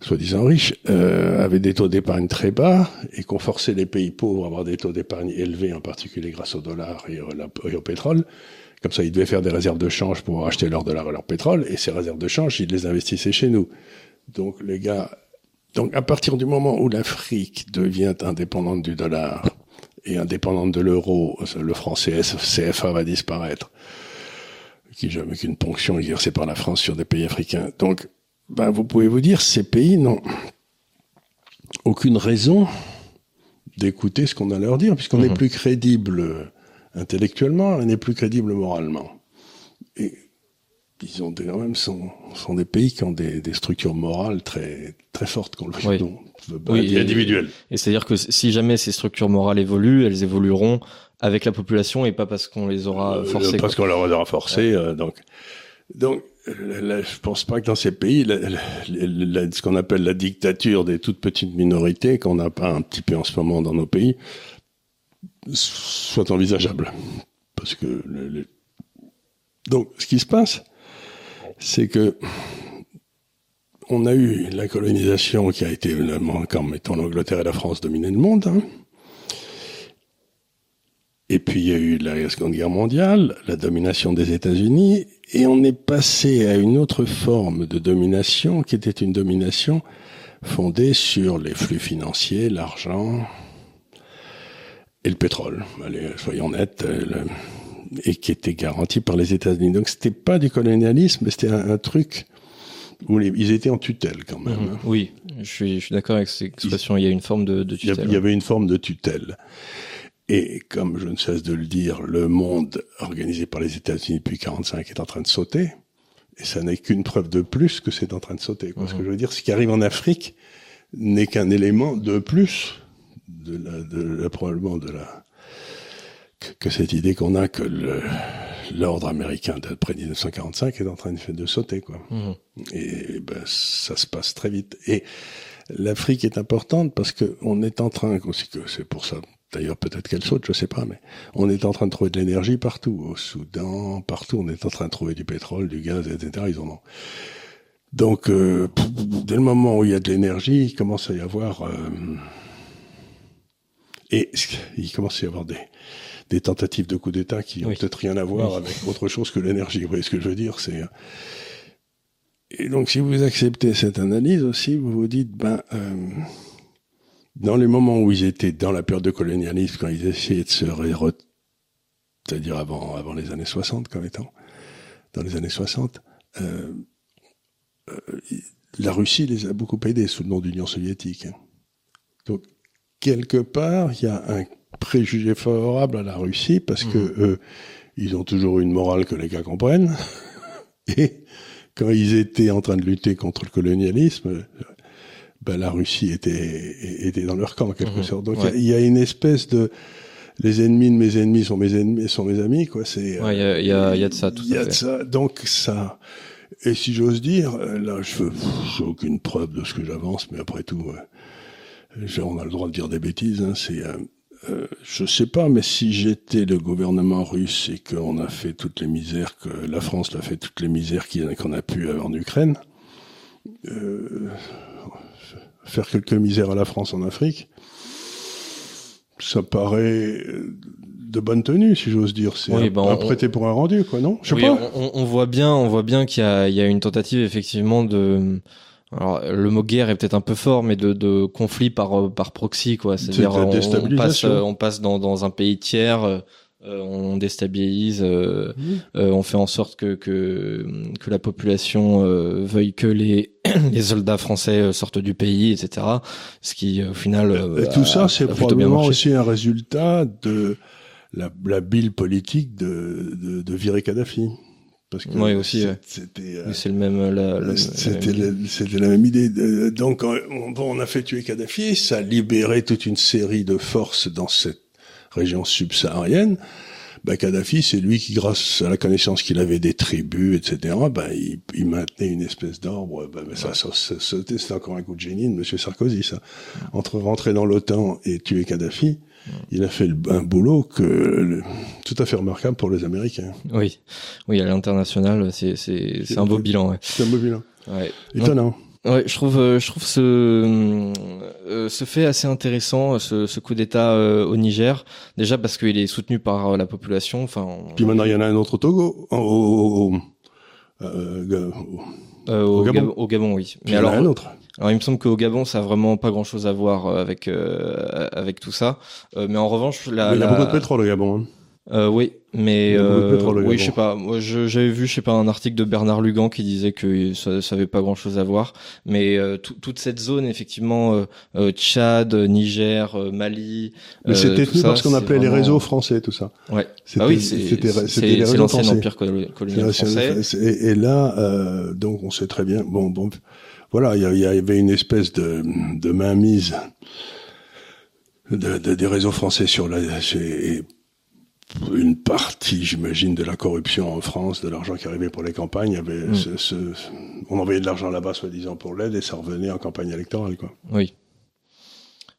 soi-disant riches, euh, avaient des taux d'épargne très bas et qu'on forçait les pays pauvres à avoir des taux d'épargne élevés, en particulier grâce au dollar et au, pétrole. Comme ça, ils devaient faire des réserves de change pour acheter leur dollar et leur pétrole, et ces réserves de change, ils les investissaient chez nous. Donc, les gars, donc à partir du moment où l'Afrique devient indépendante du dollar et indépendante de l'euro, le franc CFA va disparaître, qui jamais qu'une ponction exercée par la France sur des pays africains. Donc, ben, vous pouvez vous dire, ces pays n'ont aucune raison d'écouter ce qu'on a à leur dire, puisqu'on n'est mhm. plus crédible intellectuellement, on n'est plus crédible moralement. Et ils ont quand même sont, sont des pays qui ont des, des structures morales très très fortes qu'on le oui. oui, et, individuelles. Et c'est-à-dire que si jamais ces structures morales évoluent, elles évolueront avec la population et pas parce qu'on les aura euh, forcées. parce qu'on leur aura forcé. Euh, donc donc Là, je pense pas que dans ces pays, ce qu'on appelle la dictature des toutes petites minorités, qu'on n'a pas un petit peu en ce moment dans nos pays, soit envisageable. Parce que donc, ce qui se passe, c'est que on a eu la colonisation qui a été, comme étant l'Angleterre et la France dominaient le monde. Hein. Et puis il y a eu la Seconde Guerre mondiale, la domination des États-Unis, et on est passé à une autre forme de domination qui était une domination fondée sur les flux financiers, l'argent et le pétrole. Allez, soyons nets, euh, et qui était garantie par les États-Unis. Donc c'était pas du colonialisme, mais c'était un, truc où ils étaient en tutelle quand même. Mhm. oui, je suis, je suis d'accord avec cette expression. Il y a une forme de, de tutelle. Il y avait une forme de tutelle. Et comme je ne cesse de le dire, le monde organisé par les États-Unis depuis 45 est en train de sauter. Et ça n'est qu'une preuve de plus que c'est en train de sauter. Quoi. Ce que je veux dire, ce qui arrive en Afrique n'est qu'un élément de plus de la, de la, probablement de la que, cette idée qu'on a que l'ordre américain d'après 1945 est en train de, de sauter quoi. Mmh. Et ben ça se passe très vite. Et l'Afrique est importante parce que on est en train aussi que c'est pour ça D'ailleurs, peut-être qu'elle saute, je sais pas, mais on est en train de trouver de l'énergie partout, au Soudan, partout. On est en train de trouver du pétrole, du gaz, etc. Ils en ont. Donc, euh, dès le moment où il y a de l'énergie, il commence à y avoir euh, et il commence à y avoir des, des tentatives de coup d'État qui ont peut-être rien à voir avec autre chose que l'énergie. Vous voyez ce que je veux dire? C'est euh, et donc, si vous acceptez cette analyse aussi, vous vous dites, ben, euh, dans les moments où ils étaient dans la période de colonialisme, quand ils essayaient de se c'est-à-dire avant, avant les années 60 comme étant, dans les années 60, euh, euh, la Russie les a beaucoup aidés sous le nom d'Union soviétique. Donc, quelque part, il y a un préjugé favorable à la Russie parce que mmh. eux, ils ont toujours une morale que les gars comprennent. Et quand ils étaient en train de lutter contre le colonialisme, ben, la Russie était, était dans leur camp en quelque mhm. sorte. Donc il y, a une espèce de les ennemis de mes ennemis sont mes ennemis sont mes amis quoi. C'est il y, a, y, a, y a de ça tout Il y a de ça. Donc ça. Et si j'ose dire, là je veux aucune preuve de ce que j'avance, mais après tout, euh, on a le droit de dire des bêtises. Hein, c'est euh, euh, je sais pas, mais si j'étais le gouvernement russe et qu'on a fait toutes les misères que la France l'a fait toutes les misères qu'on a pu en Ukraine, euh, faire quelques misères à la France en Afrique, ça paraît de bonne tenue, si j'ose dire. C'est oui, ben prêter pour un rendu, quoi, non? Je sais pas. On, voit bien, on voit bien qu'il y a, il y a une tentative effectivement de. Alors, le mot guerre est peut-être un peu fort, mais de, de conflit par par proxy, quoi. C'est-à-dire on, passe, on passe dans, dans un pays tiers euh, on déstabilise, euh, euh, on fait en sorte que que, que la population veuille que les les soldats français sortent du pays, etc. Ce qui au final et tout ça c'est probablement aussi un résultat de la, la bile politique de, de, de virer Kadhafi. Parce que oui, aussi, c'était c'est le même la, c'était la, c'était la même idée donc on, on a fait tuer Kadhafi ça a libéré toute une série de forces dans cette région subsaharienne, bah, Kadhafi, c'est lui qui, grâce à la connaissance qu'il avait des tribus, etc., bah, il, il maintenait une espèce d'ordre. Bah, ça, ça, c'était encore un coup de génie de M. Sarkozy, ça. Entre rentrer dans l'OTAN et tuer Kadhafi, il a fait un boulot que tout à fait remarquable pour les Américains. Oui, oui, à l'international, c'est c'est c'est un beau bilan. Ouais. C'est un beau bilan. Ouais. Étonnant. Ouais, je trouve, euh, je trouve ce, euh, ce fait assez intéressant, ce, ce coup d'État euh, au Niger. Déjà parce qu'il est soutenu par la population. Enfin. Puis maintenant, il y en a un autre au Togo, au, au, au, Gabon. au Gabon, oui. Mais il y en a un autre. Alors il me semble qu'au Gabon, ça a vraiment pas grand-chose à voir avec avec tout ça. mais en revanche, la, il y a beaucoup de pétrole au Gabon. Hein. Euh, oui, mais euh, oui, je sais pas. Moi, j'avais vu, je sais pas, un article de Bernard Lugan qui disait que ça, ça avait pas grand-chose à voir. Mais euh, toute cette zone, effectivement, euh, euh, Tchad, Niger, Mali. Mais c'était tenu parce qu'on appelait les réseaux français, tout ça. Ouais. Bah oui, c'était l'ancien empire colonial français. Et, et là, donc, on sait très bien. Bon, bon, voilà, il y, avait une espèce de, de mainmise. De, de, des réseaux français sur la, une partie, j'imagine, de la corruption en France, de l'argent qui arrivait pour les campagnes. avait mm. ce, on envoyait de l'argent là-bas, soi-disant, pour l'aide, et ça revenait en campagne électorale, quoi. Oui.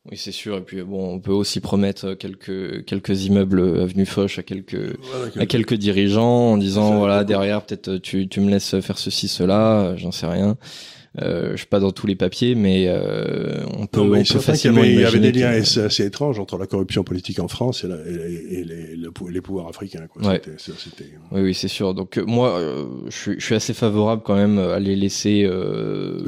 Oui, c'est sûr. Et puis bon, on peut aussi promettre quelques quelques immeubles avenue Foch à quelques à quelques dirigeants en disant voilà derrière peut-être tu tu me laisses faire ceci cela, j'en sais rien. Euh, je suis pas dans tous les papiers, mais euh, on peut, on peut facilement Il y avait des liens assez, étranges entre la corruption politique en France et, et, les, les, pouvoirs africains. Quoi. Ouais. Oui, oui, c'est sûr. Donc euh, moi, euh, je, suis, je, suis assez favorable quand même à les laisser euh,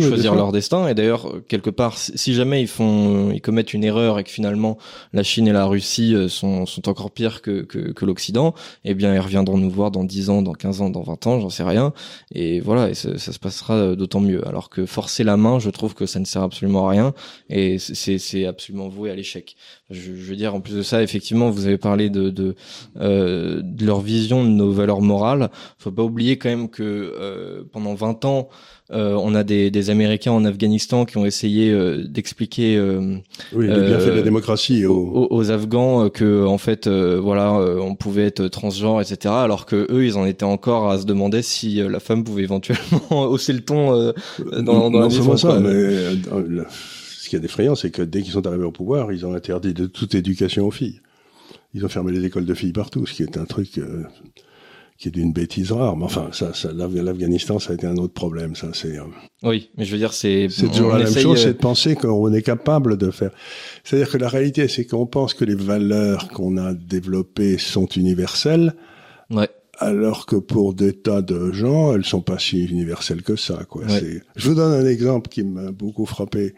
choisir leur destin. Et d'ailleurs, quelque part, si jamais ils font, ils commettent une erreur et que finalement la Chine et la Russie sont, sont encore pires que, que, que l'Occident, eh bien, ils reviendront nous voir dans 10 ans, dans 15 ans, dans 20 ans, j'en sais rien. Et voilà, et ça, ça se passera d'autant mieux. Alors que forcer la main, je trouve que ça ne sert absolument à rien et c'est absolument voué à l'échec. Je, veux dire, en plus de ça, effectivement, vous avez parlé de de, euh, de leur vision de nos valeurs morales. Faut pas oublier quand même que euh, pendant 20 ans, euh, on a des, des, Américains en Afghanistan qui ont essayé euh, d'expliquer euh, oui, de la démocratie aux, aux, Afghans que en fait voilà on pouvait être transgenre etc alors que eux ils en étaient encore à se demander si la femme pouvait éventuellement hausser le ton dans, dans non, la maison. Ça, mais ce qui est effrayant c'est que dès qu'ils sont arrivés au pouvoir ils ont interdit de toute éducation aux filles. Ils ont fermé les écoles de filles partout, ce qui est un truc qui est d'une bêtise rare. Mais enfin, ça, ça l'Afghanistan, ça a été un autre problème. Ça, c'est. Euh, oui, mais je veux dire, c'est. C'est toujours la même chose, euh, c'est de penser qu'on est capable de faire. C'est-à-dire que la réalité, c'est qu'on pense que les valeurs qu'on a développées sont universelles. Ouais. Alors que pour des tas de gens, elles sont pas si universelles que ça. Quoi. Je vous donne un exemple qui m'a beaucoup frappé.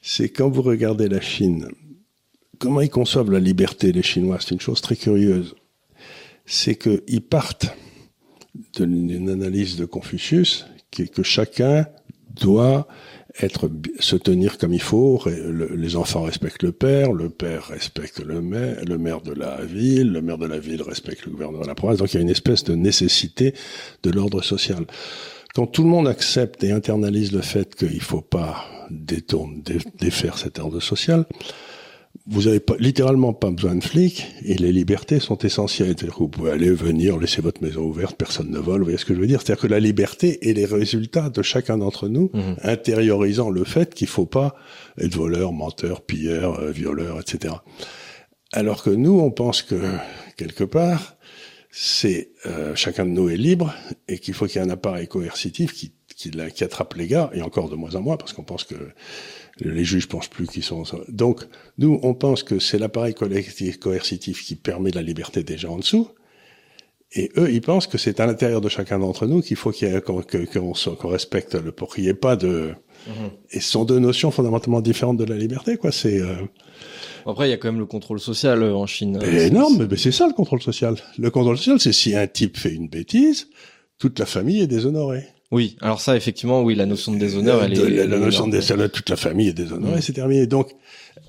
C'est quand vous regardez la Chine, comment ils conçoivent la liberté, les Chinois. C'est une chose très curieuse c'est qu'ils partent d'une analyse de Confucius, qui est que chacun doit se tenir comme il faut. les enfants respectent le père, le père respecte le maire, le maire de la ville, le maire de la ville respecte le gouverneur de la province. Donc il y a une espèce de nécessité de l'ordre social. Quand tout le monde accepte et internalise le fait qu'il ne faut pas détourner, défaire cet ordre social, vous avez pas, littéralement pas besoin de flics et les libertés sont essentielles. C'est-à-dire que vous pouvez aller, venir, laisser votre maison ouverte, personne ne vole. Vous voyez ce que je veux dire C'est-à-dire que la liberté est les résultats de chacun d'entre nous, mhm. intériorisant le fait qu'il faut pas être voleur, menteur, pilleur, euh, violeur, etc. Alors que nous, on pense que quelque part, c'est euh, chacun de nous est libre et qu'il faut qu'il y ait un appareil coercitif qui, qui, qui attrape les gars et encore de moins en moins parce qu'on pense que les juges pensent plus qu'ils sont. Donc, nous, on pense que c'est l'appareil collectif coercitif qui permet la liberté des gens en dessous. Et eux, ils pensent que c'est à l'intérieur de chacun d'entre nous qu'il faut qu'on respecte le pour qu'il n'y ait pas de. Mhm. Et ce sont deux notions fondamentalement différentes de la liberté, quoi. C'est. Euh, Après, il y a quand même le contrôle social euh, en Chine. énorme, mais c'est ça le contrôle social. Le contrôle social, c'est si un type fait une bêtise, toute la famille est déshonorée. Oui, alors ça, effectivement, oui, la notion de déshonneur, elle est... La, notion de déshonneur, toute la famille est déshonorée, c'est terminé. Donc,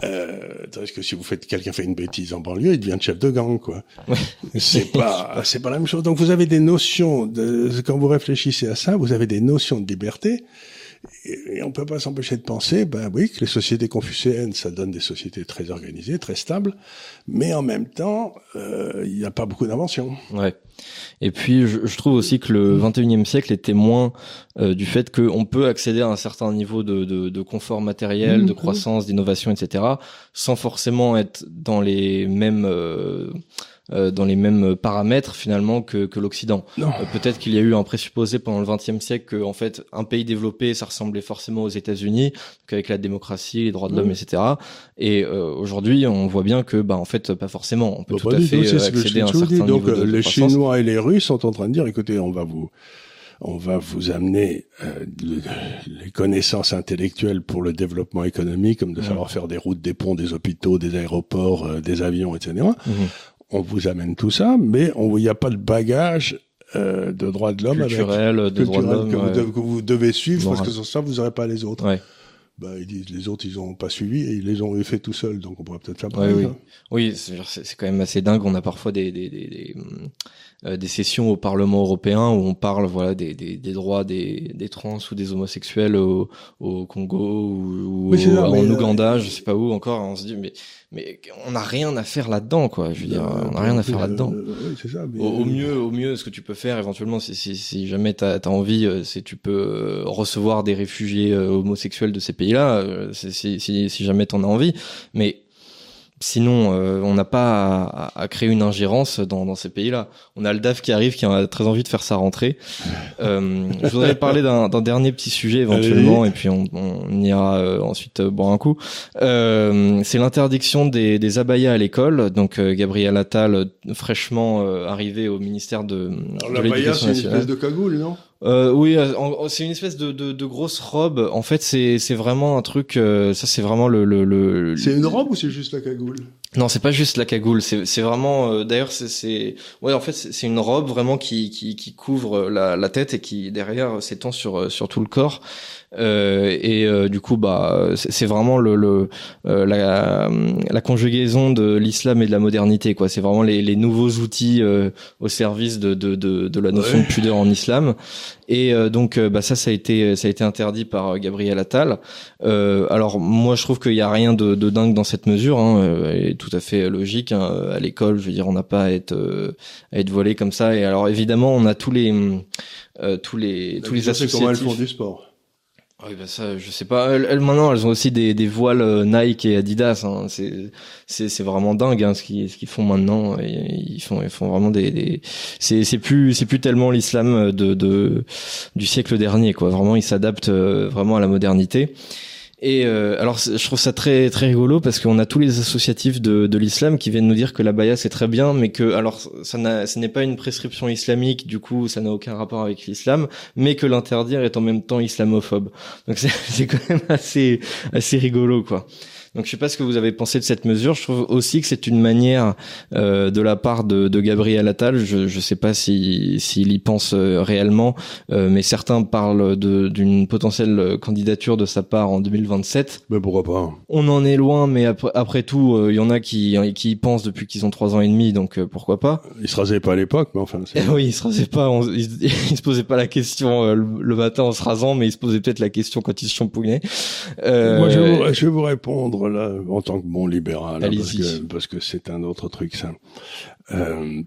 euh, que si vous faites, quelqu'un fait une bêtise en banlieue, il devient chef de gang, quoi. C'est pas, c'est pas la même chose. Donc, vous avez des notions de, quand vous réfléchissez à ça, vous avez des notions de liberté et on peut pas s'empêcher de penser, ben oui, que les sociétés confucéennes, ça donne des sociétés très organisées, très stables, mais en même temps, euh, il n'y a pas beaucoup d'inventions. Ouais. Et puis, je, je, trouve aussi que le 21e siècle est témoin euh, du fait qu'on peut accéder à un certain niveau de, de, de confort matériel, de mmh. croissance, d'innovation, etc., sans forcément être dans les mêmes euh, dans les mêmes paramètres finalement que, que l'Occident. Peut-être qu'il y a eu un présupposé pendant le XXe siècle que en fait un pays développé ça ressemblait forcément aux États-Unis, avec la démocratie, les droits de l'homme, etc. Et aujourd'hui on voit bien que bah en fait pas forcément. On peut tout à fait accéder à un certain niveau Donc de, les Chinois et les Russes sont en train de dire écoutez on va vous on va vous amener euh, les connaissances intellectuelles pour le développement économique, comme de savoir faire des routes, des ponts, des hôpitaux, des aéroports, euh, des avions, etc. On vous amène tout ça, mais il n'y a pas de bagage euh, de droits de l'homme culturel, de droits de l'homme que, vous devez suivre parce que sans ça vous n'aurez pas les autres. Ouais. Bah, ils disent les autres ils ont pas suivi et ils les ont fait tout seuls donc on pourrait peut-être faire pareil. oui, oui. c'est quand même assez dingue. On a parfois des, des, des euh, des sessions au Parlement européen où on parle voilà des, des, des droits des, des trans ou des homosexuels au, au Congo ou, en euh, Ouganda, je sais pas où encore. On se dit mais mais on n'a rien à faire là-dedans quoi. Je veux dire, on n'a rien à faire là-dedans. Ça, au, au, mieux, au mieux, ce que tu peux faire éventuellement, si, si, si jamais t'as as envie, euh, c'est tu peux recevoir des réfugiés homosexuels de ces pays-là, si, si, si jamais t'en as envie. Mais Sinon, euh, on n'a pas à, créer une ingérence dans, dans ces pays-là. On a le DAF qui arrive, qui a très envie de faire sa rentrée. Euh, je voudrais parler d'un dernier petit sujet éventuellement, et puis on, on ira euh, ensuite boire un coup. C'est l'interdiction des, des abayas à l'école. Donc Gabriel Attal, fraîchement arrivé au ministère de, Alors, de l'éducation nationale. c'est une espèce de cagoule, non? Euh, oui, euh, c'est une espèce de, de, grosse robe. En fait, c'est c'est vraiment un truc. Euh, ça, c'est vraiment le le. le... C'est une robe ou c'est juste la cagoule? Non, c'est pas juste la cagoule. C'est c'est vraiment. Euh, d'ailleurs, c'est c'est. Ouais, en fait, c'est une robe vraiment qui qui qui couvre la la tête et qui derrière s'étend sur sur tout le corps. Euh, et euh, du coup, bah, c'est vraiment le, le euh, la, la, conjugaison de l'islam et de la modernité. quoi. C'est vraiment les, les, nouveaux outils au service de, de, de, de la notion de pudeur en islam. Et donc, bah, ça, ça a été, ça a été interdit par Gabriel Attal. alors, moi, je trouve qu'il n'y a rien de, de, dingue dans cette mesure. Hein, est tout à fait logique. Hein. À l'école, je veux dire, on n'a pas à être, à être volé comme ça. Et alors, évidemment, on a tous les, tous les, tous les associatifs. comment elles font du sport? Oui, bah ça, je sais pas. Elles, maintenant, elles ont aussi des, des voiles euh, Nike et Adidas. Hein. C'est, vraiment dingue hein, ce qu'ils, ce qu'ils font maintenant. ils font, ils font vraiment des, des... c'est, c'est plus, c'est plus tellement l'islam de, de, du siècle dernier, quoi. Vraiment, ils s'adaptent euh, vraiment à la modernité. Et euh, alors, je trouve ça très très rigolo parce qu'on a tous les associatifs de, de l'islam qui viennent nous dire que la baya c'est très bien, mais que alors ça ce n'est pas une prescription islamique, du coup ça n'a aucun rapport avec l'islam, mais que l'interdire est en même temps islamophobe. Donc c'est, c'est quand même assez assez rigolo quoi. Donc je sais pas ce que vous avez pensé de cette mesure. Je trouve aussi que c'est une manière euh, de la part de, de Gabriel Attal. Je je sais pas si s'il y pense euh, réellement, euh, mais certains parlent d'une potentielle candidature de sa part en 2027. Mais pourquoi pas On en est loin, mais après, après tout, euh, il y en a qui qui y pensent depuis qu'ils ont trois ans et demi, donc pourquoi pas Il se rasait pas à l'époque, mais enfin. oui, il se rasait pas. il, se posait pas la question le, matin en se rasant, mais il se posait peut-être la question quand il se shampooinait. Moi, je vais, je vais vous répondre là, en tant que bon libéral, hein, parce, que, c'est un autre truc, ça. Euh,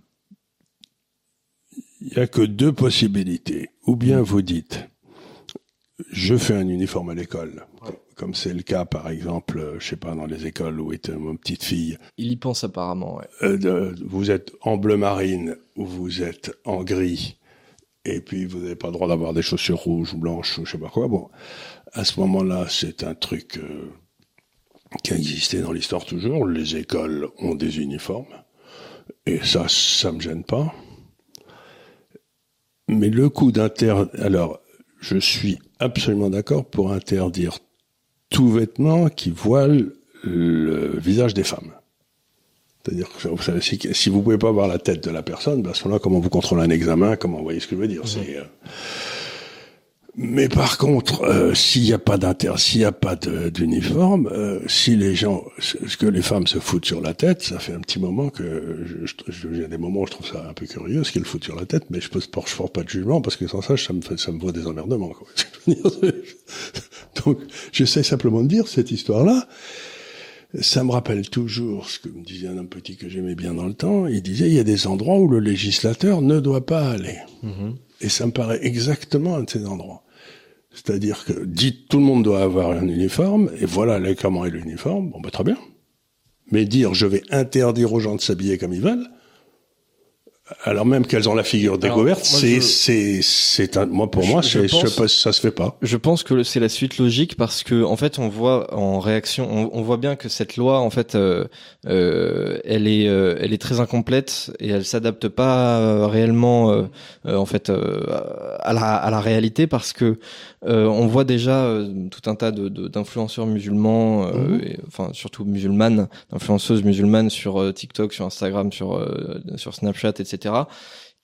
il y a que deux possibilités. Ou bien vous dites, je fais un uniforme à l'école, comme c'est le cas, par exemple, je sais pas, dans les écoles où est ma petite fille. Il y pense apparemment, ouais. Euh, vous êtes en bleu marine ou vous êtes en gris, et puis vous n'avez pas le droit d'avoir des chaussures rouges ou blanches ou je sais pas quoi. Bon, à ce moment-là, c'est un truc euh, qui a existé dans l'histoire toujours. Les écoles ont des uniformes. Et ça, ça me gêne pas. Mais le coup d'interdire, alors, je suis absolument d'accord pour interdire tout vêtement qui voile le visage des femmes. C'est-à-dire que vous savez, si, si, vous pouvez pas voir la tête de la personne, ben à ce moment-là, comment vous contrôlez un examen, comment vous voyez ce que je veux dire mmh. C'est euh, mais par contre, euh, s'il n'y a pas d'inter, s'il n'y a pas d'uniforme, euh, si les gens, ce que les femmes se foutent sur la tête, ça fait un petit moment que, je, je, il y a des moments où je trouve ça un peu curieux, ce qu'ils foutent sur la tête, mais je ne porte, je porte pas de jugement parce que sans ça, ça me fait, ça me vaut des emmerdements. Quoi. Donc, j'essaie simplement de dire cette histoire-là. Ça me rappelle toujours ce que me disait un homme petit que j'aimais bien dans le temps. Il disait il y a des endroits où le législateur ne doit pas aller. Mm-hmm. Et ça me paraît exactement un de ces endroits. C'est-à-dire que dites tout le monde doit avoir un uniforme, et voilà comment est l'uniforme, bon bah très bien. Mais dire je vais interdire aux gens de s'habiller comme ils veulent, alors même qu'elles ont la figure découverte, c'est c'est c'est un moi pour moi c'est ça se fait pas. Je pense que c'est la suite logique parce que en fait on voit en réaction on, on voit bien que cette loi en fait euh, euh, elle est euh, elle est très incomplète et elle s'adapte pas euh, réellement euh, en fait à la à la réalité parce que on voit déjà tout un tas de d'influenceurs musulmans mhm. enfin surtout musulmanes d'influenceuses musulmanes sur TikTok sur Instagram sur sur Snapchat etc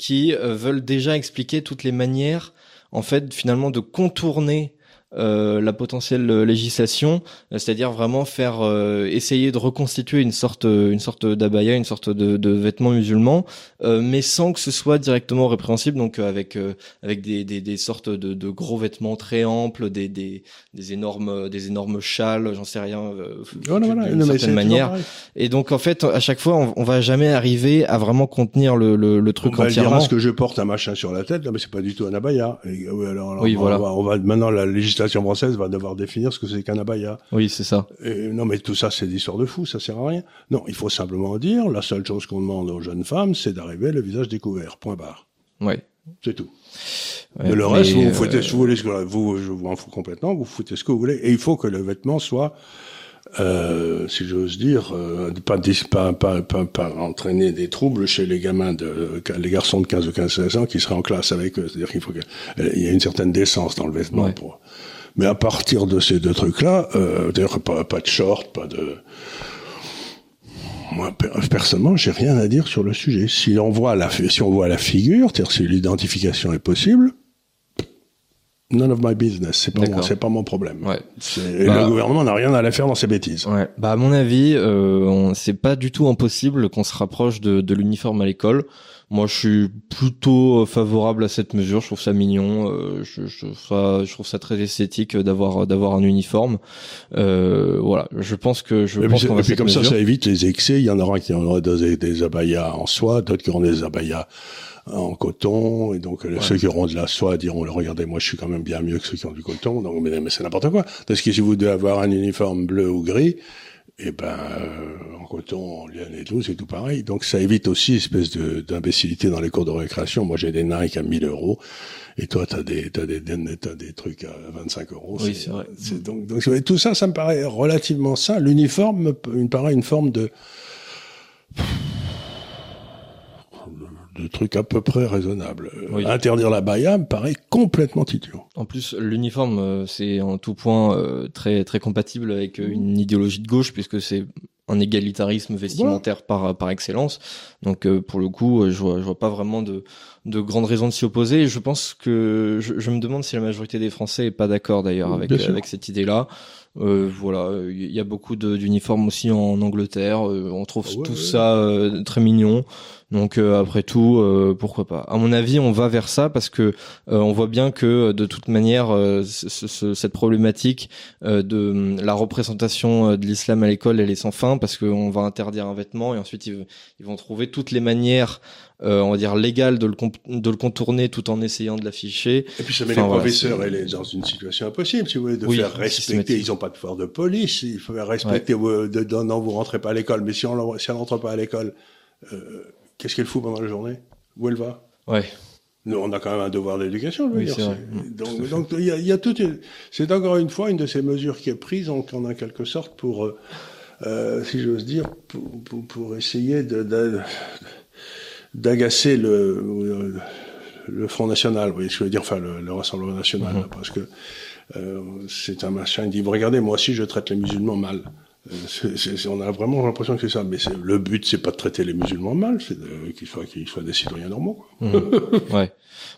qui euh, veulent déjà expliquer toutes les manières, en fait, finalement, de contourner euh, la potentielle législation, c'est-à-dire vraiment faire euh, essayer de reconstituer une sorte une sorte d'abaya, une sorte de, de vêtement musulman, euh, mais sans que ce soit directement répréhensible, donc avec avec des, des, des sortes de, de, gros vêtements très amples, des, des, des énormes des énormes châles, j'en sais rien, d'une certaine manière. Et donc en fait à chaque fois on, on, va jamais arriver à vraiment contenir le, le, le truc on entièrement. ce que je porte un machin sur la tête, là, mais c'est pas du tout un abaya. alors, oui, voilà. Va, on va maintenant la législation législation française va devoir définir ce que c'est qu'un abaya. Oui, c'est ça. Et, non, mais tout ça, c'est des histoires de fous, ça sert à rien. Non, il faut simplement dire, la seule chose qu'on demande aux jeunes femmes, c'est d'arriver le visage découvert. Point barre. Oui. C'est tout. Ouais, le reste, vous, vous foutez euh, ce que vous voulez. Vous, je vous en fous complètement. Vous foutez ce que vous voulez. Et il faut que le vêtement soit euh, si j'ose dire, euh, pas, pas, pas, pas, pas, entraîner des troubles chez les gamins de, les garçons de 15 ou 15, 16 ans qui seraient en classe avec eux. C'est-à-dire qu'il faut qu'il y ait une certaine décence dans le vêtement pour, mais à partir de ces deux trucs-là, euh, d'ailleurs pas, pas de short, pas de moi personnellement, j'ai rien à dire sur le sujet. Si on voit la si on voit la figure, si l'identification est possible, none of my business. C'est pas mon, c'est pas mon problème. Ouais. le bah, gouvernement n'a rien à la faire dans ces bêtises. Ouais. Bah à mon avis, euh, c'est pas du tout impossible qu'on se rapproche de, de l'uniforme à l'école. Moi, je suis plutôt favorable à cette mesure. Je trouve ça mignon. Euh, je, je, ça, je trouve ça très esthétique d'avoir d'avoir un uniforme. Euh, voilà. Je pense que je et pense qu'on va. Et puis comme ça, ça évite les excès. Il y en aura qui auront des, des abayas en soie, d'autres qui auront des abayas en coton et donc ceux qui auront de la soie diront regardez moi je suis quand même bien mieux que ceux qui ont du coton donc mais, mais c'est n'importe quoi parce que si vous devez avoir un uniforme bleu ou gris et eh ben euh, en coton, en laine et tout, c'est tout pareil. Donc ça évite aussi espèce de d'imbécilité dans les cours de récréation. Moi j'ai des Nike à 1000 euros et toi t'as des t'as des t'as des trucs à 25 euros. Oui c'est vrai. Donc donc tout ça, ça me paraît relativement ça. L'uniforme me paraît une forme de de trucs à peu près raisonnables. Interdire la baya me paraît complètement idiot. En plus, l'uniforme, euh, c'est en tout point euh, très très compatible avec euh, une idéologie de gauche, puisque c'est un égalitarisme vestimentaire par par excellence. Donc pour le coup, je vois, je vois pas vraiment de de grandes raisons de s'y opposer. je pense que je, je, me demande si la majorité des Français est pas d'accord d'ailleurs avec avec cette idée-là. Euh, voilà, il y a beaucoup d'uniformes aussi en Angleterre. on trouve ah tout ça très mignon. Donc euh, après tout, euh, pourquoi pas. À mon avis, on va vers ça parce que euh, on voit bien que de toute manière, cette problématique de hum, la représentation de l'islam à l'école, elle est sans fin parce qu'on va interdire un vêtement et ensuite ils, vont trouver toutes les manières, on va dire légales de le, de le contourner tout en essayant de l'afficher. Et puis ça met les professeurs elle est dans une situation impossible, si vous voulez, de faire respecter. Ils n'ont pas de pouvoir de police, il faut respecter. non, vous rentrez pas à l'école, mais si on si rentre pas à l'école. Euh, Qu'est-ce qu'elle fout pendant la journée? Où elle va? Ouais. Nous, on a quand même un devoir d'éducation, oui, dire. Donc, donc il y a, y a toute. C'est encore une fois une de ces mesures qui est prise en, en quelque sorte pour, euh, euh, si j'ose dire, pour, pour, pour essayer de, d'agacer le, le Front National, oui, je veux dire, enfin le, le Rassemblement National, mm-hmm. parce que c'est un machin. Il dit, regardez, moi aussi, je traite les musulmans mal. Euh, on a vraiment l'impression que c'est ça, mais le but c'est pas de traiter les musulmans mal, c'est qu'ils soient qu'ils soient des citoyens normaux. Mmh. ouais.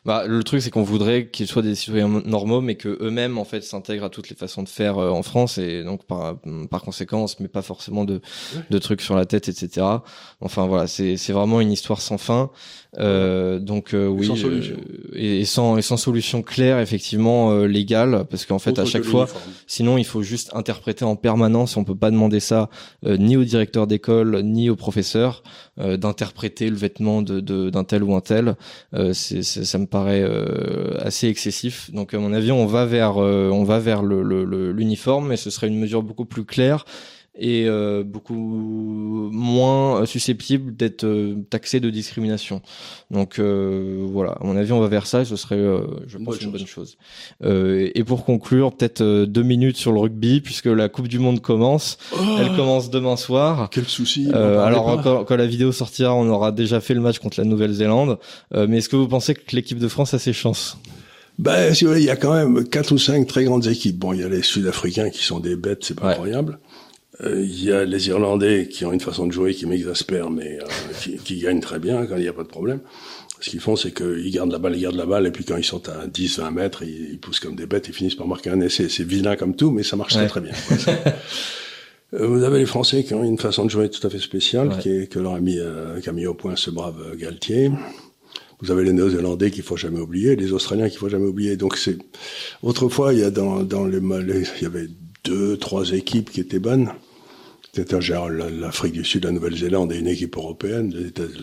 Bah le truc c'est qu'on voudrait qu'ils soient des citoyens normaux, mais que eux-mêmes en fait s'intègrent à toutes les façons de faire euh, en France et donc par par conséquent, mais pas forcément de de trucs sur la tête, etc. Enfin voilà, c'est c'est vraiment une histoire sans fin. Euh, donc euh, oui, sans solution. et, sans et sans solution claire effectivement légale, parce qu'en fait à chaque fois, sinon il faut juste interpréter en permanence. On peut pas demander ça euh, ni au directeur d'école ni au professeur euh, d'interpréter le vêtement de d'un tel ou un tel. Euh, c'est, ça me paraît assez excessif. Donc à mon avis, on va vers on va vers le, l'uniforme, mais ce serait une mesure beaucoup plus claire et euh, beaucoup moins susceptible d'être taxé de discrimination. Donc voilà, à mon avis, on va vers ça et ce serait, je pense, une bonne chose. et pour conclure, peut-être deux minutes sur le rugby puisque la Coupe du Monde commence. Oh Elle commence demain soir. Quel souci. alors quand, quand, la vidéo sortira, on aura déjà fait le match contre la Nouvelle-Zélande. mais est-ce que vous pensez que l'équipe de France a ses chances? Ben, si vous voulez, il y a quand même quatre ou cinq très grandes équipes. Bon, il y a les Sud-Africains qui sont des bêtes, c'est pas incroyable. Euh, il y a les Irlandais qui ont une façon de jouer qui m'exaspère, mais euh, qui, qui, gagnent très bien quand il n'y a pas de problème. Ce qu'ils font, c'est qu'ils gardent la balle, ils gardent la balle, et puis quand ils sont à 10, 20 mètres, ils, poussent comme des bêtes, ils finissent par marquer un essai. C'est vilain comme tout, mais ça marche très très bien. Euh, vous avez les Français qui ont une façon de jouer tout à fait spéciale, qui est, que leur a mis, qui a mis au point ce brave Galtier. Vous avez les Néo-Zélandais qu'il faut jamais oublier, les Australiens qu'il faut jamais oublier. Donc c'est autrefois il y a dans dans les, il y avait deux trois équipes qui étaient bonnes. C'était l'Afrique du Sud, la Nouvelle-Zélande et une équipe européenne,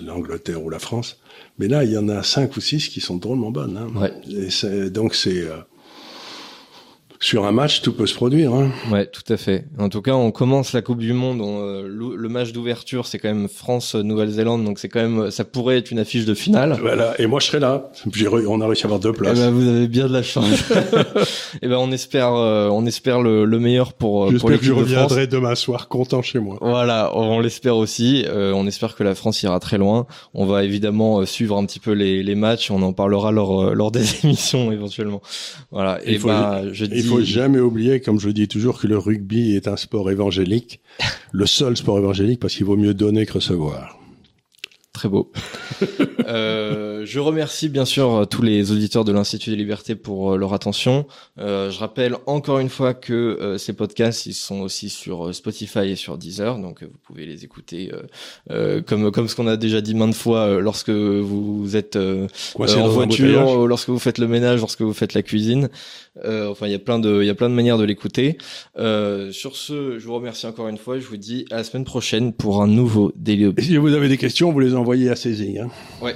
l'Angleterre ou la France. Mais là, il y en a cinq ou six qui sont drôlement bonnes. Hein. Ouais. Et donc c'est euh, sur un match, tout peut se produire. Hein. Ouais, tout à fait. En tout cas, on commence la Coupe du Monde. Euh, le, match d'ouverture, c'est quand même France-Nouvelle-Zélande, donc c'est quand même, ça pourrait être une affiche de finale. Voilà. Et moi, je serai là. on a réussi à avoir deux places. Eh ben, vous avez bien de la chance. et eh ben, on espère, euh, on espère le, meilleur pour. Euh, J'espère que je reviendrai demain soir content chez moi. Voilà, on l'espère aussi. on espère que la France ira très loin. On va évidemment suivre un petit peu les, les matchs. On en parlera lors, lors des émissions éventuellement. Voilà. Et, ben, je dis faut jamais oublier, comme je dis toujours, que le rugby est un sport évangélique, le seul sport évangélique parce qu'il vaut mieux donner que recevoir. Très beau. euh, je remercie bien sûr tous les auditeurs de l'Institut des libertés pour euh, leur attention. Euh, je rappelle encore une fois que euh, ces podcasts ils sont aussi sur euh, Spotify et sur Deezer, donc vous pouvez les écouter comme comme ce qu'on a déjà dit maintes fois lorsque vous êtes en voiture, lorsque vous faites le ménage, lorsque vous faites la cuisine. enfin, il y a plein de il y a plein de manières de l'écouter. sur ce, je vous remercie encore une fois. Je vous dis à la semaine prochaine pour un nouveau Daily Si vous avez des questions, vous les envoyez à Cézig. Hein. Ouais.